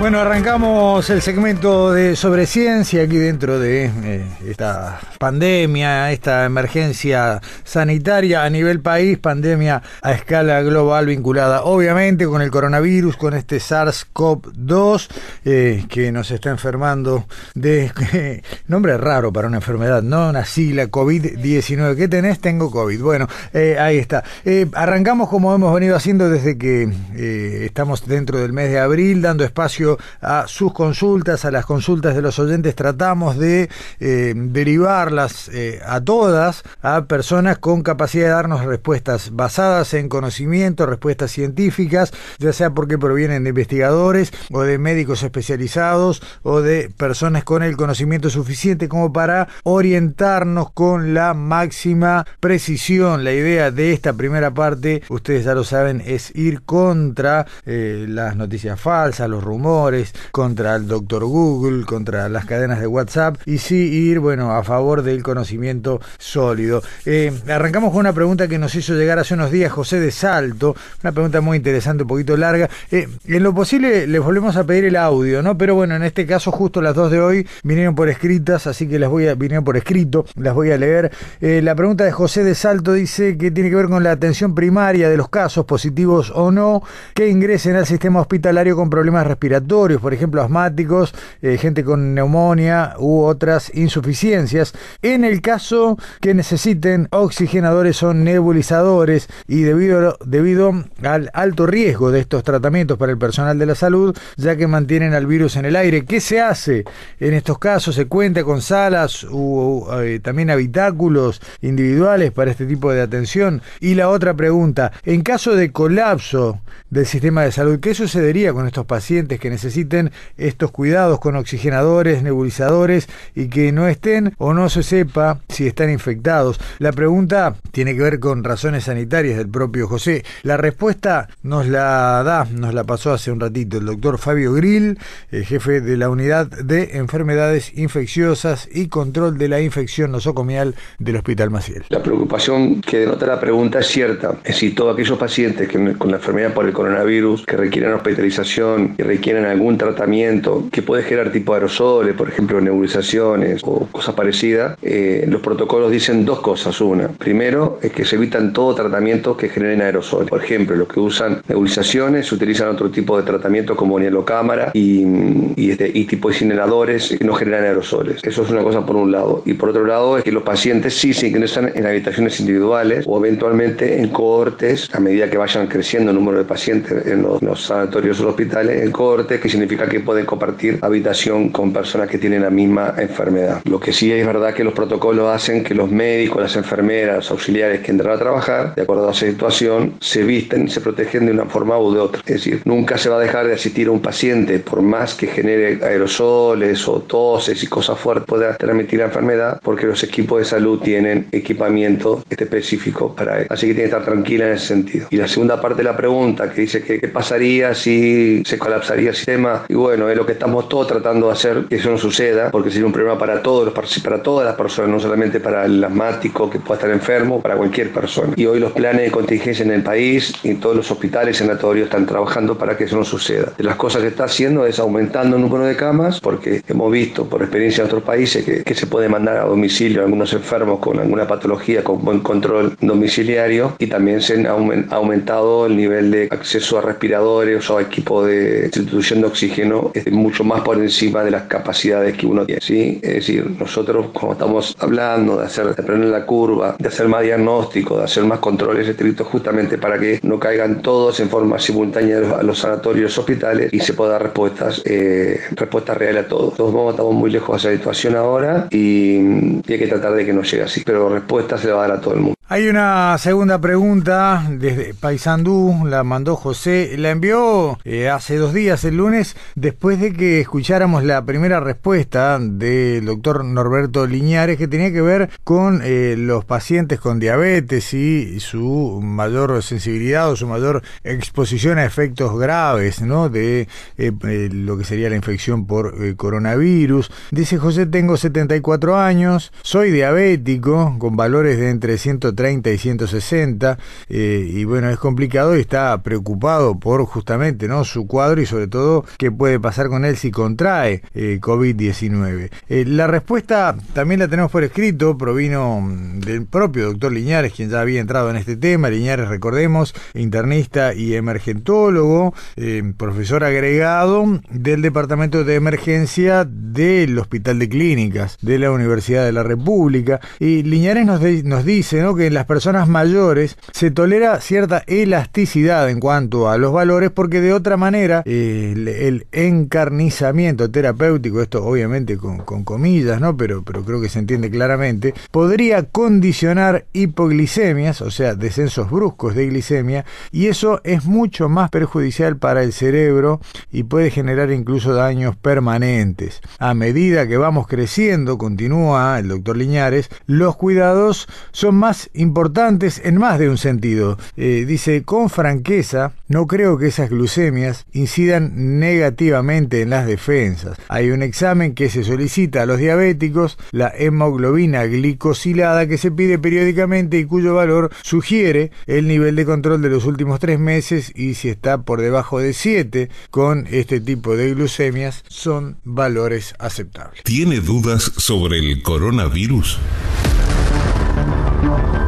Bueno, arrancamos el segmento de sobre ciencia aquí dentro de eh, esta pandemia, esta emergencia sanitaria a nivel país, pandemia a escala global vinculada obviamente con el coronavirus, con este SARS-CoV-2 eh, que nos está enfermando de nombre raro para una enfermedad, ¿no? Una sigla COVID-19. ¿Qué tenés? Tengo COVID. Bueno, eh, ahí está. arrancamos como hemos venido haciendo desde que estamos dentro del mes de abril, dando espacio a sus consultas, a las consultas de los oyentes, tratamos de eh, eh, a todas a personas con capacidad de darnos respuestas basadas en conocimiento, respuestas científicas, ya sea porque provienen de investigadores o de médicos especializados o de personas con el conocimiento suficiente como para orientarnos con la máxima precisión. La idea de esta primera parte, ustedes ya lo saben, es ir contra eh, las noticias falsas, los rumores, contra el doctor Google, contra las cadenas de WhatsApp y sí ir, bueno, a favor del conocimiento sólido. Eh, arrancamos con una pregunta que nos hizo llegar hace unos días José de Salto, una pregunta muy interesante, un poquito larga. Eh, en lo posible les volvemos a pedir el audio, ¿no? Pero bueno, en este caso justo las dos de hoy vinieron por escritas, así que las voy a, vinieron por escrito, las voy a leer. Eh, la pregunta de José de Salto dice que tiene que ver con la atención primaria de los casos positivos o no que ingresen al sistema hospitalario con problemas respiratorios por ejemplo asmáticos, gente con neumonía u otras insuficiencias. En el caso que necesiten oxigenadores o nebulizadores y debido, debido al alto riesgo de estos tratamientos para el personal de la salud, ya que mantienen al virus en el aire, ¿qué se hace en estos casos? ¿Se cuenta con salas u eh, también habitáculos individuales para este tipo de atención? Y la otra pregunta, en caso de colapso del sistema de salud, ¿qué sucedería con estos pacientes que necesiten estos cuidados con oxigenadores, nebulizadores y que no estén o no se sepa si están infectados. La pregunta tiene que ver con razones sanitarias del propio José. La respuesta nos la da, nos la pasó hace un ratito el doctor Fabio Grill, el jefe de la unidad de enfermedades infecciosas y control de la infección nosocomial del Hospital Maciel. La preocupación que denota la pregunta es cierta. Es decir, todos aquellos pacientes que con la enfermedad por el coronavirus que requieren hospitalización y requieren algún tratamiento que puede generar tipo aerosoles, por ejemplo nebulizaciones o cosas parecidas, eh, los protocolos dicen dos cosas. Una, primero es que se evitan todo tratamiento que generen aerosoles. Por ejemplo, los que usan nebulizaciones utilizan otro tipo de tratamiento como nielocámara y, este, y tipo de inhaladores que no generan aerosoles. Eso es una cosa por un lado. Y por otro lado es que los pacientes sí se ingresan en habitaciones individuales o eventualmente en cohortes a medida que vayan creciendo el número de pacientes en los, en los sanatorios o hospitales, en cohortes que significa que pueden compartir habitación con personas que tienen la misma enfermedad. Lo que sí es verdad que los protocolos hacen que los médicos, las enfermeras, los auxiliares que entran a trabajar, de acuerdo a esa situación, se visten y se protegen de una forma u de otra. Es decir, nunca se va a dejar de asistir a un paciente por más que genere aerosoles o toses y cosas fuertes pueda transmitir la enfermedad porque los equipos de salud tienen equipamiento específico para él. Así que tiene que estar tranquila en ese sentido. Y la segunda parte de la pregunta que dice que qué pasaría si se colapsaría y bueno, es lo que estamos todos tratando de hacer que eso no suceda, porque sería un problema para todos para todas las personas, no solamente para el asmático que pueda estar enfermo, para cualquier persona. Y hoy los planes de contingencia en el país y todos los hospitales y sanatorios están trabajando para que eso no suceda. De las cosas que está haciendo es aumentando el número de camas, porque hemos visto por experiencia en otros países que, que se puede mandar a domicilio a algunos enfermos con alguna patología con buen control domiciliario y también se ha aumentado el nivel de acceso a respiradores o a equipos de instituciones provisión de oxígeno es mucho más por encima de las capacidades que uno tiene. ¿sí? Es decir, nosotros como estamos hablando de hacer de aprender la curva, de hacer más diagnóstico, de hacer más controles estrictos justamente para que no caigan todos en forma simultánea a los sanatorios hospitales y se pueda dar respuestas, eh, respuestas reales a todos. Todos modos estamos muy lejos de esa situación ahora y, hay que tratar de que no llegue así, pero respuestas se va a dar a todo el mundo. Hay una segunda pregunta desde Paysandú, la mandó José, la envió eh, hace dos días, el lunes, después de que escucháramos la primera respuesta del doctor Norberto Liñares, que tenía que ver con eh, los pacientes con diabetes y su mayor sensibilidad o su mayor exposición a efectos graves ¿no? de eh, lo que sería la infección por coronavirus. Dice José, tengo 74 años, soy diabético, con valores de entre 130 30 y 160 eh, y bueno, es complicado y está preocupado por justamente no su cuadro y sobre todo qué puede pasar con él si contrae eh, COVID-19. Eh, la respuesta también la tenemos por escrito, provino mm, del propio doctor Liñares, quien ya había entrado en este tema. Liñares, recordemos, internista y emergentólogo, profesor agregado del Departamento de Emergencia del Hospital de Clínicas de la Universidad de la República. Y Liñares nos, nos dice ¿no? que en las personas mayores se tolera cierta elasticidad en cuanto a los valores porque de otra manera el, encarnizamiento terapéutico, esto obviamente con, comillas, ¿no? Pero, pero creo que se entiende claramente, podría condicionar hipoglicemias, o sea, descensos bruscos de glicemia, y eso es mucho más perjudicial para el cerebro y puede generar incluso daños permanentes. A medida que vamos creciendo, continúa el doctor Liñares, los cuidados son más importantes en más de un sentido. Eh, dice, con franqueza, no creo que esas glucemias incidan negativamente en las defensas. Hay un examen que se solicita a los diabéticos, la hemoglobina glicosilada, que se pide periódicamente y cuyo valor sugiere el nivel de control de los últimos tres meses y si está por debajo de 7 con este tipo de glucemias son valores aceptables. ¿Tiene dudas sobre el coronavirus?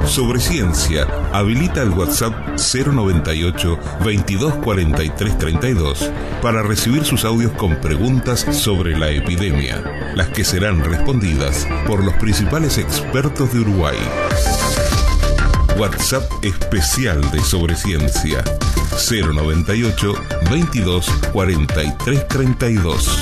Sobre ciencia, habilita el WhatsApp 098 2243 32 para recibir sus audios con preguntas sobre la epidemia, las que serán respondidas por los principales expertos de Uruguay. WhatsApp especial de Sobre Ciencia 098 22 43 32.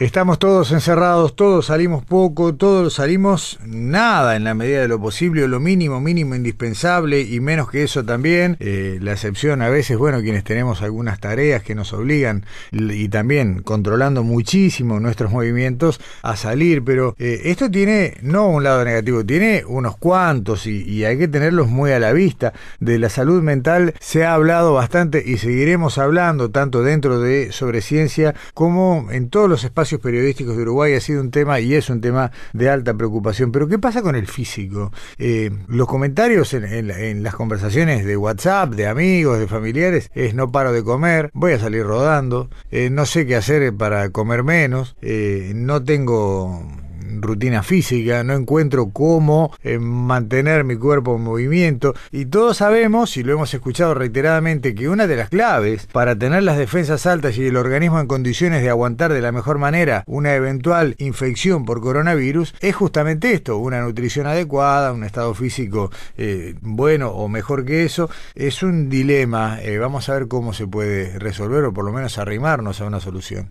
Estamos todos encerrados, todos salimos poco, todos salimos nada en la medida de lo posible, lo mínimo, mínimo indispensable y menos que eso también. Eh, la excepción a veces, bueno, quienes tenemos algunas tareas que nos obligan y también controlando muchísimo nuestros movimientos a salir, pero eh, esto tiene no un lado negativo, tiene unos cuantos y hay que tenerlos muy a la vista. De la salud mental se ha hablado bastante y seguiremos hablando tanto dentro de sobre ciencia como en todos los espacios periodísticos de Uruguay ha sido un tema y es un tema de alta preocupación. Pero ¿qué pasa con el físico? Eh, los comentarios en, las conversaciones de WhatsApp, de amigos, de familiares, es no paro de comer, voy a salir rodando, eh, no sé qué hacer para comer menos, eh, no tengo rutina física, no encuentro cómo eh, mantener mi cuerpo en movimiento. Y todos sabemos, y lo hemos escuchado reiteradamente, que una de las claves para tener las defensas altas y el organismo en condiciones de aguantar de la mejor manera una eventual infección por coronavirus es justamente esto, una nutrición adecuada, un estado físico eh, bueno o mejor que eso. Es un dilema, eh, vamos a ver cómo se puede resolver o por lo menos arrimarnos a una solución.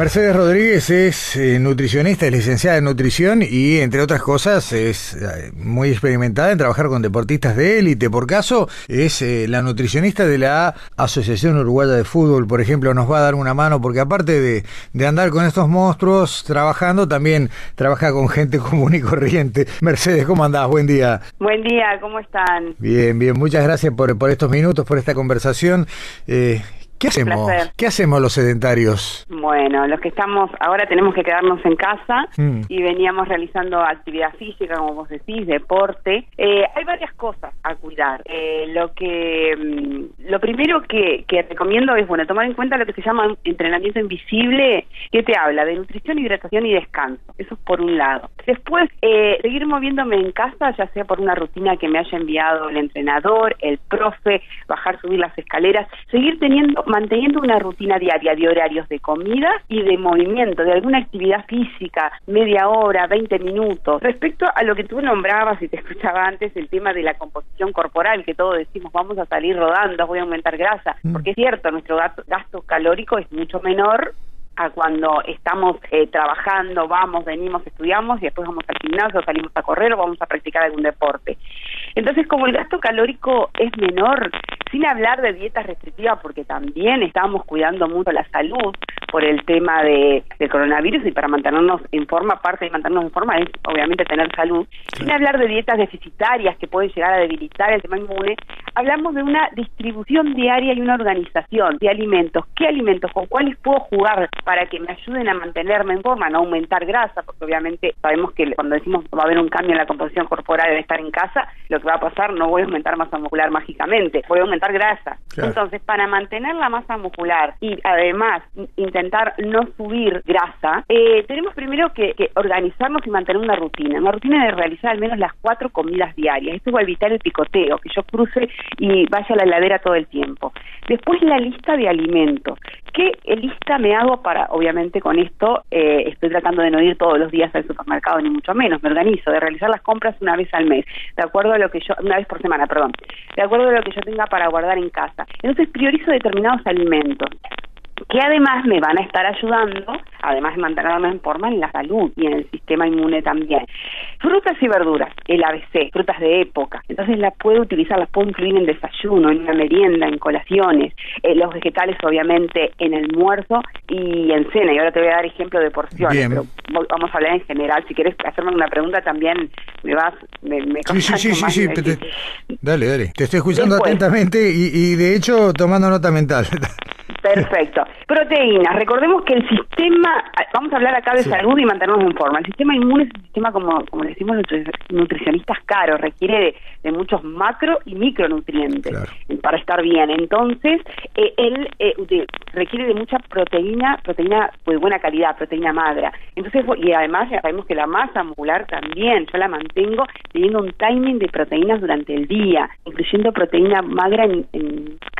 Mercedes Rodríguez es eh, nutricionista, es licenciada en nutrición y, entre otras cosas, es eh, muy experimentada en trabajar con deportistas de élite. Por caso, es eh, la nutricionista de la Asociación Uruguaya de Fútbol, por ejemplo, nos va a dar una mano porque aparte de, de andar con estos monstruos trabajando, también trabaja con gente común y corriente. Mercedes, ¿cómo andás? Buen día. Buen día, ¿cómo están? Bien, bien. Muchas gracias por, por estos minutos, por esta conversación. ¿Qué hacemos? ¿Qué hacemos los sedentarios? Bueno, los que estamos, ahora tenemos que quedarnos en casa mm. y veníamos realizando actividad física, como vos decís, deporte. Eh, hay varias cosas a cuidar. Eh, lo que, mm, lo primero que, que recomiendo es, bueno, tomar en cuenta lo que se llama entrenamiento invisible, que te habla de nutrición, hidratación y descanso. Eso es por un lado. Después, eh, seguir moviéndome en casa, ya sea por una rutina que me haya enviado el entrenador, el profe, bajar, subir las escaleras, seguir teniendo manteniendo una rutina diaria de horarios de comida y de movimiento, de alguna actividad física, media hora, 20 minutos. Respecto a lo que tú nombrabas y te escuchaba antes, el tema de la composición corporal, que todos decimos vamos a salir rodando, voy a aumentar grasa, mm. porque es cierto, nuestro gasto calórico es mucho menor a cuando estamos eh, trabajando, vamos, venimos, estudiamos y después vamos al gimnasio, salimos a correr o vamos a practicar algún deporte. Entonces, como el gasto calórico es menor, sin hablar de dietas restrictivas, porque también estamos cuidando mucho la salud por el tema de, del coronavirus y para mantenernos en forma, parte de mantenernos en forma es obviamente tener salud, sin hablar de dietas deficitarias que pueden llegar a debilitar el tema inmune, hablamos de una distribución diaria y una organización de alimentos. ¿Qué alimentos? ¿Con cuáles puedo jugar para que me ayuden a mantenerme en forma, no aumentar grasa? Porque obviamente sabemos que cuando decimos va a haber un cambio en la composición corporal de estar en casa, lo que va a pasar no voy a aumentar masa muscular mágicamente, voy a aumentar grasa. Entonces, para mantener la masa muscular y además intentar no subir grasa, eh, tenemos primero que, organizarnos y mantener una rutina, una rutina de realizar al menos las cuatro comidas diarias. Esto va a evitar el picoteo, que yo cruce y vaya a la heladera todo el tiempo. Después la lista de alimentos. ¿Qué lista me hago para, obviamente con esto, eh, estoy tratando de no ir todos los días al supermercado, ni mucho menos, me organizo, de realizar las compras una vez al mes, de acuerdo a lo que yo, una vez por semana, perdón, de acuerdo a lo que yo tenga para guardar en casa. Entonces priorizo determinados alimentos que además me van a estar ayudando, además de mantenerme en forma en la salud y en el sistema inmune también. Frutas y verduras, el ABC, frutas de época. Entonces las puedo utilizar, las puedo incluir en desayuno, en una merienda, en colaciones. Eh, los vegetales, obviamente, en el almuerzo y en cena. Y ahora te voy a dar ejemplo de porciones, pero vamos a hablar en general. Si quieres hacerme una pregunta también, me vas, me, me Sí, sí, sí, sí, dale, dale. Te estoy escuchando atentamente y, y de hecho tomando nota mental. Perfecto. Proteínas. Recordemos que el sistema, vamos a hablar acá de salud y mantenernos en forma. El sistema inmune es un sistema, como, como decimos nutricionistas, caro, requiere de, muchos macro y micronutrientes para estar bien. Entonces, eh, él eh, requiere de mucha proteína, proteína de buena calidad, proteína magra. Entonces, y además ya sabemos que la masa muscular también, yo la mantengo teniendo un timing de proteínas durante el día, incluyendo proteína magra en, en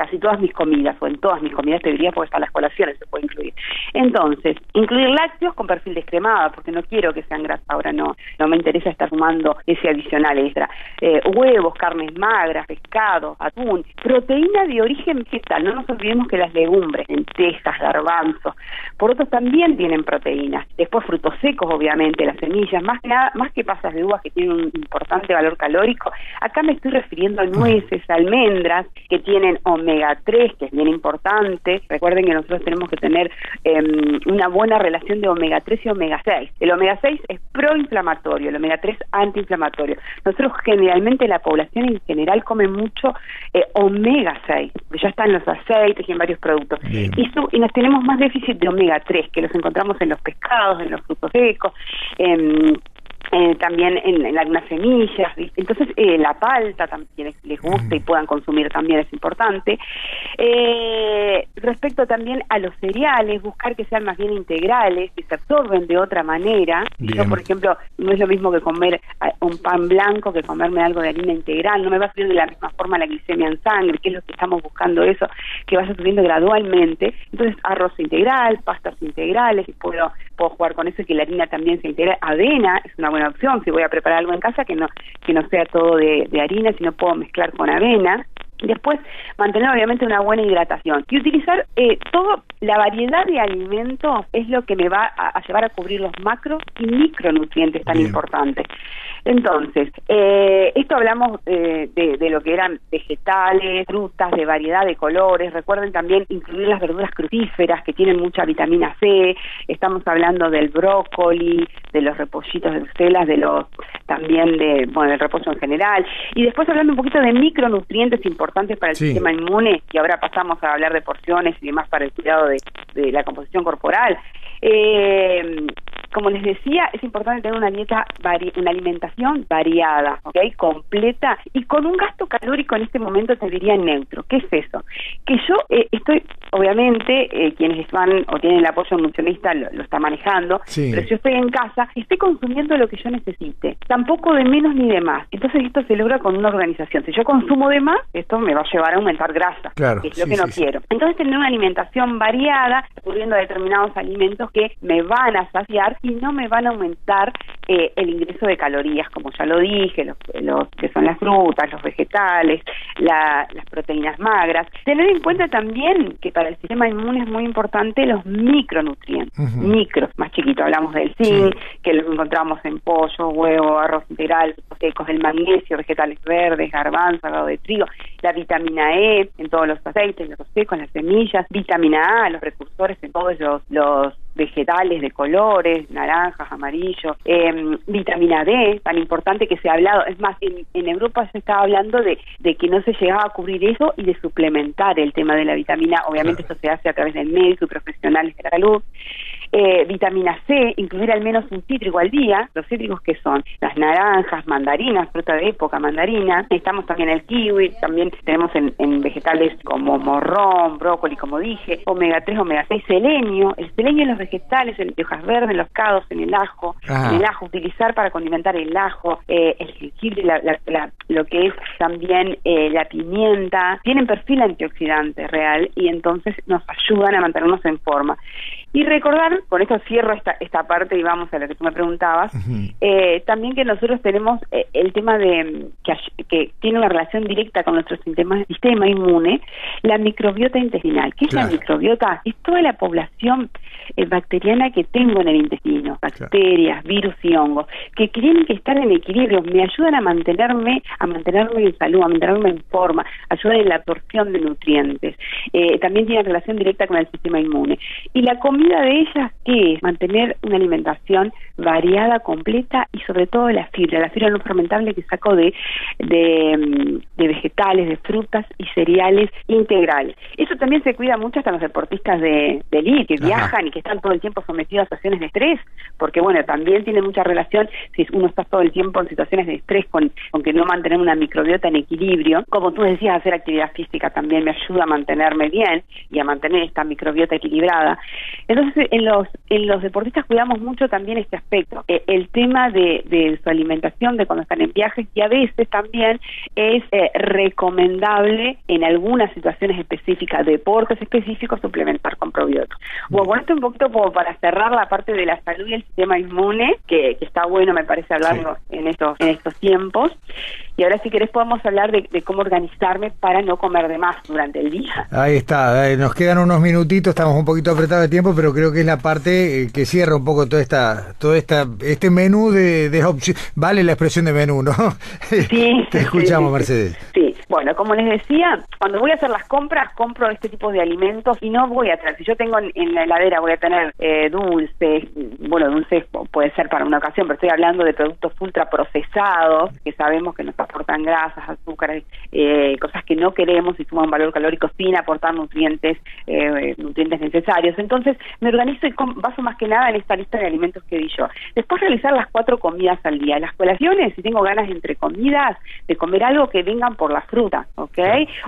casi todas mis comidas o en todas mis comidas debería porque están las colaciones, se puede incluir. Entonces, incluir lácteos con perfil descremado, porque no quiero que sean grasa, ahora no, no me interesa estar sumando ese adicional extra. Eh, huevos, carnes magras, pescado, atún, proteína de origen vegetal, no nos olvidemos que las legumbres, lentejas, garbanzos, por otro también tienen proteínas. Después frutos secos, obviamente, las semillas, más que nada, más que pasas de uvas que tienen un importante valor calórico, acá me estoy refiriendo a nueces, almendras, que tienen omega 3, que es bien importante, Recuerden que nosotros tenemos que tener em, una buena relación de omega 3 y omega 6. El omega 6 es proinflamatorio, el omega 3 antiinflamatorio. Nosotros generalmente la población en general come mucho eh, omega 6, ya está en los aceites y en varios productos. Y, y, nos tenemos más déficit de omega 3, que los encontramos en los pescados, en los frutos secos, en eh, también en, algunas semillas, entonces eh, la palta también les guste y mm. puedan consumir también es importante. Eh, respecto también a los cereales, buscar que sean más bien integrales, que se absorben de otra manera. Yo, por ejemplo, no es lo mismo que comer un pan blanco que comerme algo de harina integral, no me va a subir de la misma forma la glicemia en sangre, que es lo que estamos buscando eso, que vaya subiendo gradualmente. Entonces, arroz integral, pastas integrales, y puedo, puedo jugar con eso y que la harina también se integre. Avena es una buena opción si voy a preparar algo en casa que no que no sea todo de, de harina sino puedo mezclar con avena Después, mantener obviamente una buena hidratación y utilizar eh, toda la variedad de alimentos es lo que me va a, llevar a cubrir los macro y micronutrientes tan importantes. Entonces, eh, esto hablamos eh, de, lo que eran vegetales, frutas de variedad de colores. Recuerden también incluir las verduras crucíferas que tienen mucha vitamina C. Estamos hablando del brócoli, de los repollitos de Bruselas, de los también de, bueno, del reposo en general. Y después hablando un poquito de micronutrientes importantes para el sistema inmune, y ahora pasamos a hablar de porciones y demás para el cuidado de, de la composición corporal. Eh, como les decía, es importante tener una dieta, una alimentación variada, ¿ok? Completa y con un gasto calórico en este momento te diría neutro. ¿Qué es eso? Que yo eh, estoy, obviamente, eh, quienes van o tienen el apoyo nutricionista lo, lo está manejando, pero si yo estoy en casa, estoy consumiendo lo que yo necesite, tampoco de menos ni de más. Entonces esto se logra con una organización. Si yo consumo de más, esto me va a llevar a aumentar grasa, que es lo que no quiero. Entonces tener una alimentación variada, recurriendo a determinados alimentos que me van a saciar y no me van a aumentar eh, el ingreso de calorías, como ya lo dije, los, que son las frutas, los vegetales, las proteínas magras. Tener en cuenta también que para el sistema inmune es muy importante los micronutrientes, micros, más chiquitos, hablamos del zinc, que los encontramos en pollo, huevo, arroz integral, secos, el magnesio, vegetales verdes, garbanzo, arroz de trigo, la vitamina E en todos los aceites, los secos, las semillas, vitamina A, los precursores en todos los, los vegetales de colores, naranjas, amarillos, em, vitamina D, tan importante que se ha hablado, es más, en, en Europa se estaba hablando de, de, que no se llegaba a cubrir eso y de suplementar el tema de la vitamina, obviamente esto se hace a través del médico y profesionales de la salud, eh, vitamina C, incluir al menos un cítrico al día, los cítricos que son las naranjas, mandarinas, fruta de época, mandarina, estamos también el kiwi, también tenemos en, vegetales como morrón, brócoli, como dije, omega 3, omega 6, selenio, el selenio en los vegetales, en hojas verdes, en los cados, en el ajo, en el ajo, utilizar para condimentar el ajo, eh, el jengibre, lo que es también eh, la pimienta, tienen perfil antioxidante real y entonces nos ayudan a mantenernos en forma. Y recordar, con esto cierro esta, esta parte y vamos a lo que tú me preguntabas, eh, también que nosotros tenemos eh, el tema de que, que, tiene una relación directa con nuestro sistema, sistema inmune, la microbiota intestinal. ¿Qué es la microbiota? Es toda la población eh, bacteriana que tengo en el intestino, bacterias, virus y hongos, que tienen que estar en equilibrio, me ayudan a mantenerme, a mantenerme en salud, a mantenerme en forma, ayudan en la absorción de nutrientes. también tiene relación directa con el sistema inmune. Y la comida de ellas, ¿qué es? Mantener una alimentación variada, completa y sobre todo la fibra, la fibra no fermentable que saco de, de, mm, vegetales, de frutas y cereales integrales. Eso también se cuida mucho hasta los deportistas de, de elite, que viajan y que están todo el tiempo sometidos a situaciones de estrés, porque bueno, también tiene mucha relación si uno está todo el tiempo en situaciones de estrés con, con que no mantener una microbiota en equilibrio. Como tú decías, hacer actividad física también me ayuda a mantenerme bien y a mantener esta microbiota equilibrada. Entonces, en los, en los deportistas cuidamos mucho también este aspecto, eh, el tema de, su alimentación, de cuando están en viajes, y a veces también es eh, recomendable en algunas situaciones específicas, deportes específicos, suplementar con probióticos. Bueno, con esto un poquito como para cerrar la parte de la salud y el sistema inmune, que, está bueno, me parece, hablarlo en, estos, en estos tiempos. Y ahora, si querés, podemos hablar de, cómo organizarme para no comer de más durante el día. Ahí está, nos quedan unos minutitos, estamos un poquito apretados de tiempo, pero creo que es la parte eh, que cierra un poco toda esta, toda esta, este menú de, de opciones. Vale la expresión de menú, ¿no? Sí. Te escuchamos, Mercedes. Sí, bueno, como les decía, cuando voy a hacer las compras, compro este tipo de alimentos y no voy a traer. Si yo tengo en, la heladera, voy a tener eh, dulces, bueno, dulces puede ser para una ocasión, pero estoy hablando de productos ultra procesados que sabemos que nos aportan grasas, azúcares, eh, cosas que no queremos y suman valor calórico sin aportar nutrientes, eh, nutrientes necesarios. Entonces, me organizo y baso más que nada en esta lista de alimentos que di yo. Después realizar las cuatro comidas al día. Las colaciones, si tengo ganas entre comidas, de comer algo que vengan por la fruta, ¿ok?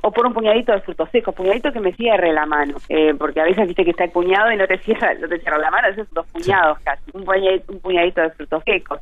O por un puñadito de frutos secos, puñadito que me cierre la mano, eh, porque a veces viste que está el puñado y no te cierra, no te cierra la mano, esos dos puñados casi, un puñadito, un puñadito de frutos secos.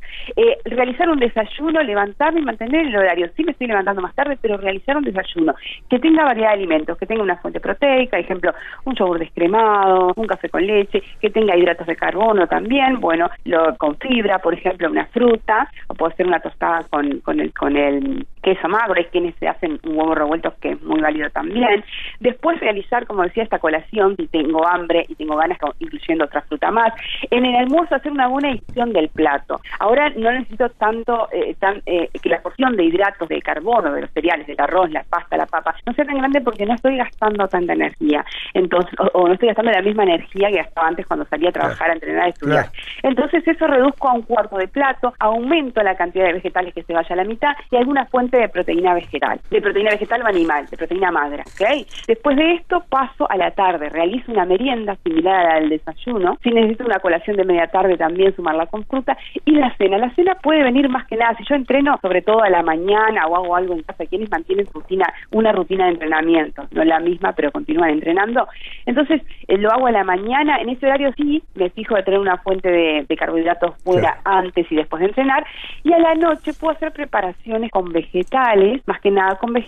realizar un desayuno, levantarme y mantener el horario. Sí me estoy levantando más tarde, pero realizar un desayuno que tenga variedad de alimentos, que tenga una fuente proteica, ejemplo, un yogur descremado, un café con leche, que tenga hidratos de carbono también, bueno, lo, con fibra, por ejemplo, una fruta, o puede ser una tostada con, con el con el queso magro, hay quienes se hacen huevo revuelto que es muy válido también. Después realizar, como decía, esta colación si tengo hambre y tengo ganas, incluyendo otra fruta más. En el almuerzo hacer una buena edición del plato. Ahora no necesito tanto eh, tan, eh, que la porción de hidratos de carbono, de los cereales, del arroz, la pasta, la papa, no sea tan grande porque no estoy gastando tanta energía. Entonces, o, no estoy gastando la misma energía que gastaba antes cuando salía a trabajar, a entrenar, a estudiar. Entonces eso reduzco a un cuarto de plato, aumento la cantidad de vegetales que se vaya a la mitad y alguna fuente de proteína vegetal, de proteína vegetal o animal, de proteína madre. ¿okay? Después de esto paso a la tarde, realizo una merienda similar al desayuno, si necesito una colación de media tarde también sumarla con fruta y la cena. La cena puede venir más que nada, si yo entreno sobre todo a la mañana o hago algo en casa, quienes mantienen rutina, una rutina de entrenamiento, no la misma, pero continúan entrenando. Entonces eh, lo hago a la mañana, en ese horario sí me fijo de tener una fuente de, carbohidratos fuera antes y después de entrenar y a la noche puedo hacer preparaciones con vegetales, más que nada con vegetales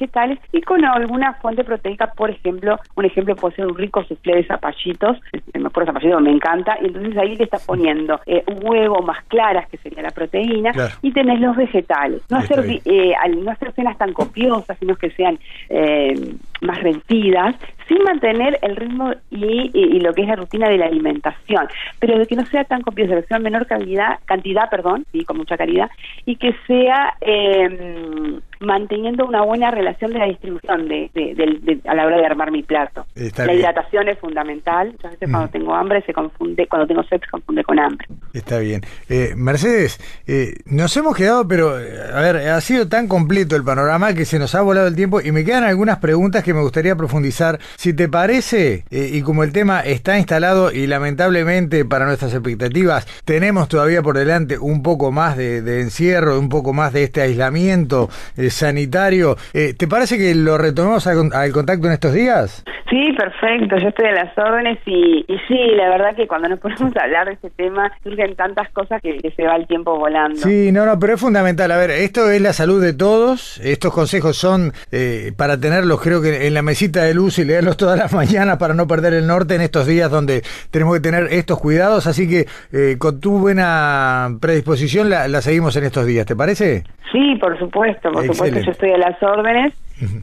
y con alguna fuente proteica, por ejemplo, un ejemplo puede ser un rico suflé de zapallitos, me acuerdo zapallito me encanta, y entonces ahí le estás poniendo eh, un huevo más claras, que sería la proteína, y tenés los vegetales. No hacer, eh, no hacer cenas tan copiosas, sino que sean eh, más vencidas, sin mantener el ritmo y, lo que es la rutina de la alimentación, pero de que no sea tan copiosa, que sea menor calidad, cantidad, perdón, y con mucha calidad, y que sea eh, manteniendo una buena relación de la distribución de, a la hora de armar mi plato. la hidratación es fundamental. Muchas veces cuando mm. tengo hambre se confunde, cuando tengo sed se confunde con hambre. Está bien. Eh, Mercedes, eh, nos hemos quedado, pero a ver, ha sido tan completo el panorama que se nos ha volado el tiempo y me quedan algunas preguntas que me gustaría profundizar. Si te parece, eh, y como el tema está instalado y lamentablemente para nuestras expectativas tenemos todavía por delante un poco más de, de encierro, un poco más de este aislamiento sanitario. Eh, ¿Te parece que lo retomemos al, contacto en estos días? Sí, perfecto, yo estoy a las órdenes y, sí, la verdad que cuando nos ponemos a hablar de este tema surgen tantas cosas que, se va el tiempo volando. Sí, no, no, pero es fundamental. A ver, esto es la salud de todos, estos consejos son eh, para tenerlos creo que en la mesita de luz y leerlos todas las mañanas para no perder el norte en estos días donde tenemos que tener estos cuidados, así que eh, con tu buena predisposición la, la seguimos en estos días, ¿te parece? Sí, por supuesto, por supuesto, yo estoy a las órdenes.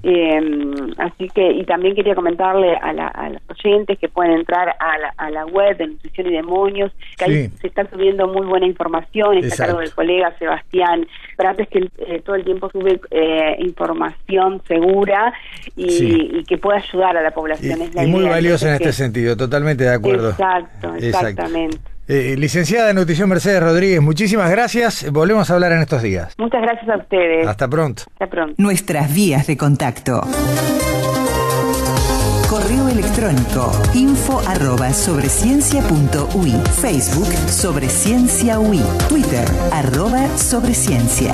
Eh, así que, y también quería comentarle a, los oyentes que pueden entrar a la, a la web de Nutrición y Demonios, que ahí se está subiendo muy buena información, está a cargo del colega Sebastián antes que eh, todo el tiempo sube eh, información segura y, que pueda ayudar a la población. Y, muy valiosa en este sentido, totalmente de acuerdo. Exacto, exactamente. Eh, licenciada en nutrición Mercedes Rodríguez, muchísimas gracias. Volvemos a hablar en estos días. Muchas gracias a ustedes. Hasta pronto. Hasta pronto. Nuestras vías de contacto. Correo electrónico info arroba sobre Facebook sobre ciencia Twitter arroba sobre ciencia.